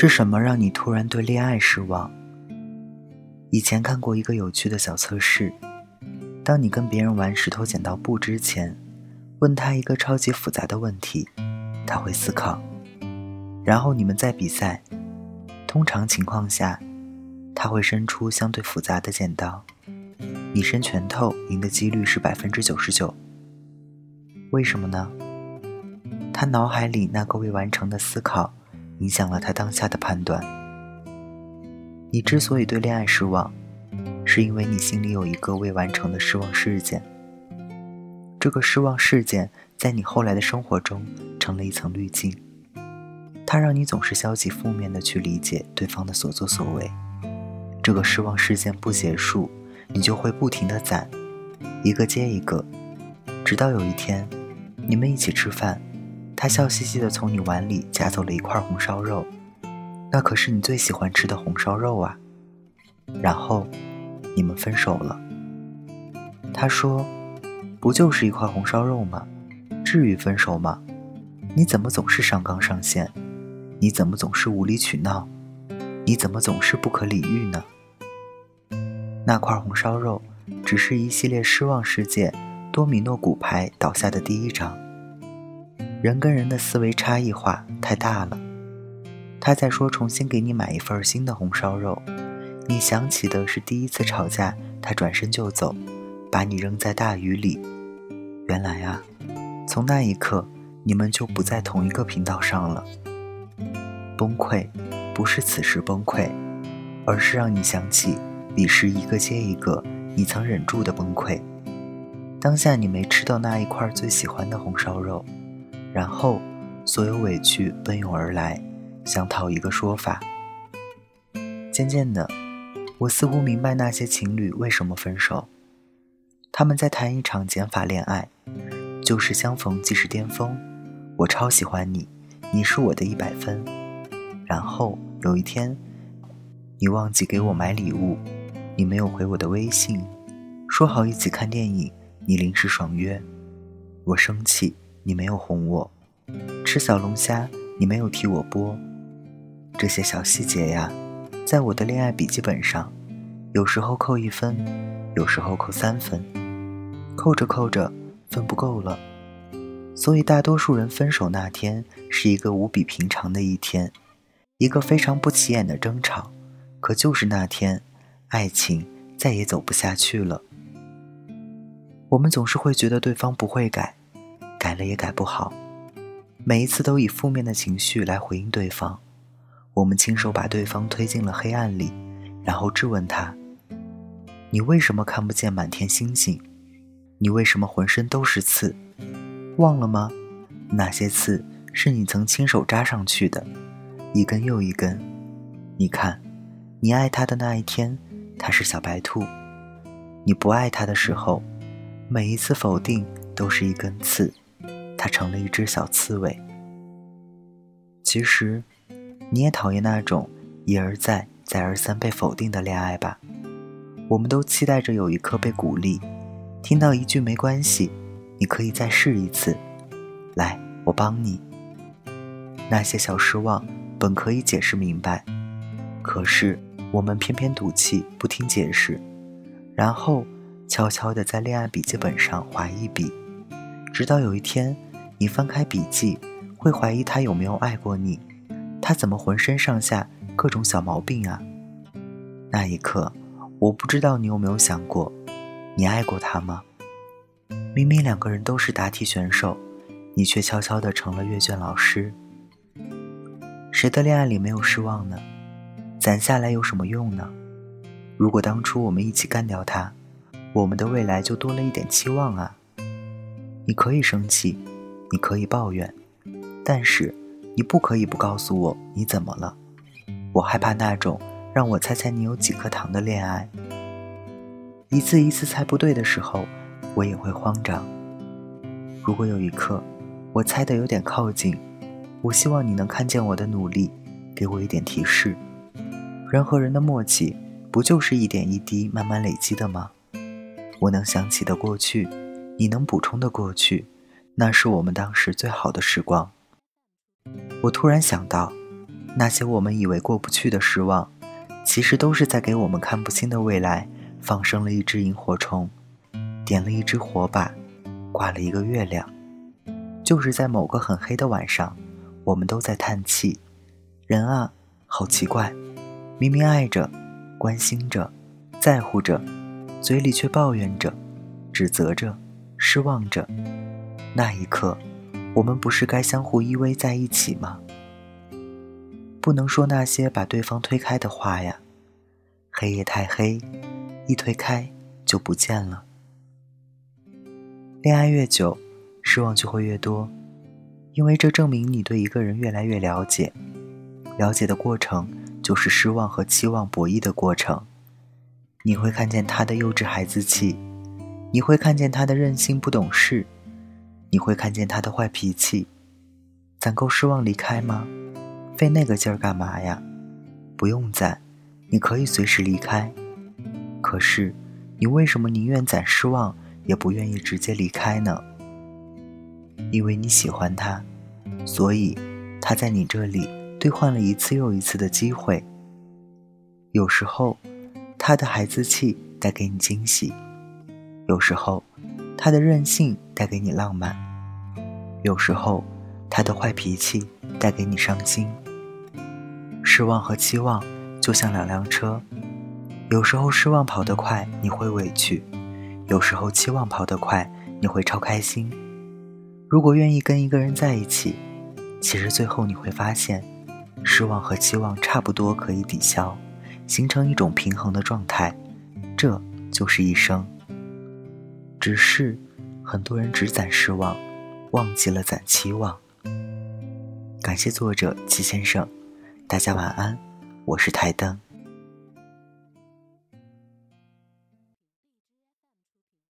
是什么让你突然对恋爱失望？以前看过一个有趣的小测试：当你跟别人玩石头剪刀布之前，问他一个超级复杂的问题，他会思考，然后你们再比赛。通常情况下，他会伸出相对复杂的剪刀，你伸拳头赢的几率是百分之九十九。为什么呢？他脑海里那个未完成的思考，影响了他当下的判断。你之所以对恋爱失望，是因为你心里有一个未完成的失望事件。这个失望事件在你后来的生活中成了一层滤镜，它让你总是消极负面的去理解对方的所作所为。这个失望事件不结束，你就会不停的攒，一个接一个，直到有一天，你们一起吃饭。他笑嘻嘻地从你碗里夹走了一块红烧肉，那可是你最喜欢吃的红烧肉啊。然后，你们分手了。他说：“不就是一块红烧肉吗？至于分手吗？你怎么总是上纲上线？你怎么总是无理取闹？你怎么总是不可理喻呢？”那块红烧肉，只是一系列失望事件多米诺骨牌倒下的第一章。人跟人的思维差异化太大了。他在说重新给你买一份新的红烧肉，你想起的是第一次吵架，他转身就走，把你扔在大雨里。原来啊，从那一刻你们就不在同一个频道上了。崩溃，不是此时崩溃，而是让你想起彼时一个接一个你曾忍住的崩溃。当下你没吃到那一块最喜欢的红烧肉。然后，所有委屈奔涌而来，想讨一个说法。渐渐的，我似乎明白那些情侣为什么分手。他们在谈一场减法恋爱，就是相逢即是巅峰。我超喜欢你，你是我的一百分。然后有一天，你忘记给我买礼物，你没有回我的微信，说好一起看电影，你临时爽约，我生气。你没有哄我吃小龙虾，你没有替我剥，这些小细节呀，在我的恋爱笔记本上，有时候扣一分，有时候扣三分，扣着扣着分不够了，所以大多数人分手那天是一个无比平常的一天，一个非常不起眼的争吵，可就是那天，爱情再也走不下去了。我们总是会觉得对方不会改。了也改不好，每一次都以负面的情绪来回应对方，我们亲手把对方推进了黑暗里，然后质问他：“你为什么看不见满天星星？你为什么浑身都是刺？忘了吗？那些刺是你曾亲手扎上去的，一根又一根。你看，你爱他的那一天，他是小白兔；你不爱他的时候，每一次否定都是一根刺。”他成了一只小刺猬。其实，你也讨厌那种一而再、再而三被否定的恋爱吧？我们都期待着有一刻被鼓励，听到一句“没关系，你可以再试一次”，来，我帮你。那些小失望本可以解释明白，可是我们偏偏赌气不听解释，然后悄悄地在恋爱笔记本上划一笔，直到有一天。你翻开笔记，会怀疑他有没有爱过你？他怎么浑身上下各种小毛病啊？那一刻，我不知道你有没有想过，你爱过他吗？明明两个人都是答题选手，你却悄悄地成了阅卷老师。谁的恋爱里没有失望呢？攒下来有什么用呢？如果当初我们一起干掉他，我们的未来就多了一点期望啊！你可以生气。你可以抱怨，但是你不可以不告诉我你怎么了。我害怕那种让我猜猜你有几颗糖的恋爱。一次一次猜不对的时候，我也会慌张。如果有一刻我猜的有点靠近，我希望你能看见我的努力，给我一点提示。人和人的默契，不就是一点一滴慢慢累积的吗？我能想起的过去，你能补充的过去。那是我们当时最好的时光。我突然想到，那些我们以为过不去的失望，其实都是在给我们看不清的未来放生了一只萤火虫，点了一支火把，挂了一个月亮。就是在某个很黑的晚上，我们都在叹气：人啊，好奇怪，明明爱着、关心着、在乎着，嘴里却抱怨着、指责着、失望着。那一刻。我们不是该相互依偎在一起吗？不能说那些把对方推开的话呀。黑夜太黑，一推开就不见了。恋爱越久，失望就会越多，因为这证明你对一个人越来越了解。了解的过程就是失望和期望博弈的过程。你会看见他的幼稚孩子气，你会看见他的任性不懂事。你会看见他的坏脾气，攒够失望离开吗？费那个劲儿干嘛呀？不用攒，你可以随时离开。可是，你为什么宁愿攒失望，也不愿意直接离开呢？因为你喜欢他，所以他在你这里兑换了一次又一次的机会。有时候，他的孩子气带给你惊喜；有时候，他的任性带给你浪漫，有时候他的坏脾气带给你伤心。失望和期望就像两辆车，有时候失望跑得快，你会委屈；有时候期望跑得快，你会超开心。如果愿意跟一个人在一起，其实最后你会发现，失望和期望差不多可以抵消，形成一种平衡的状态，这就是一生。只是，很多人只攒失望，忘记了攒期望。感谢作者齐先生，大家晚安，我是台灯。